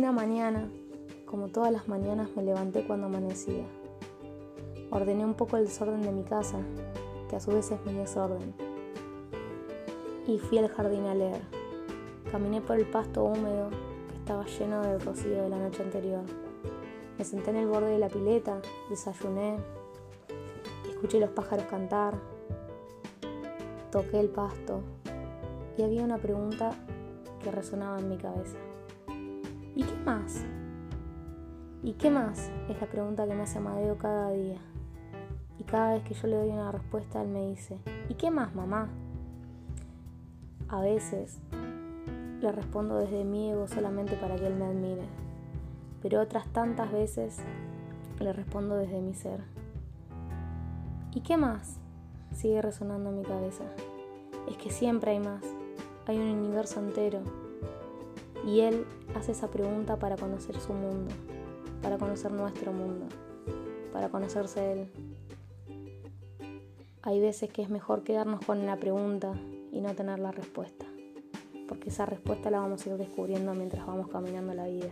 primera mañana, como todas las mañanas, me levanté cuando amanecía. Ordené un poco el desorden de mi casa, que a su vez es mi desorden. Y fui al jardín a leer. Caminé por el pasto húmedo que estaba lleno del rocío de la noche anterior. Me senté en el borde de la pileta, desayuné, escuché los pájaros cantar, toqué el pasto y había una pregunta que resonaba en mi cabeza. ¿Y qué más? ¿Y qué más? Es la pregunta que me hace Amadeo cada día. Y cada vez que yo le doy una respuesta, él me dice, ¿y qué más, mamá? A veces le respondo desde mi ego solamente para que él me admire, pero otras tantas veces le respondo desde mi ser. ¿Y qué más? Sigue resonando en mi cabeza. Es que siempre hay más, hay un universo entero. Y él hace esa pregunta para conocer su mundo, para conocer nuestro mundo, para conocerse él. Hay veces que es mejor quedarnos con la pregunta y no tener la respuesta, porque esa respuesta la vamos a ir descubriendo mientras vamos caminando la vida.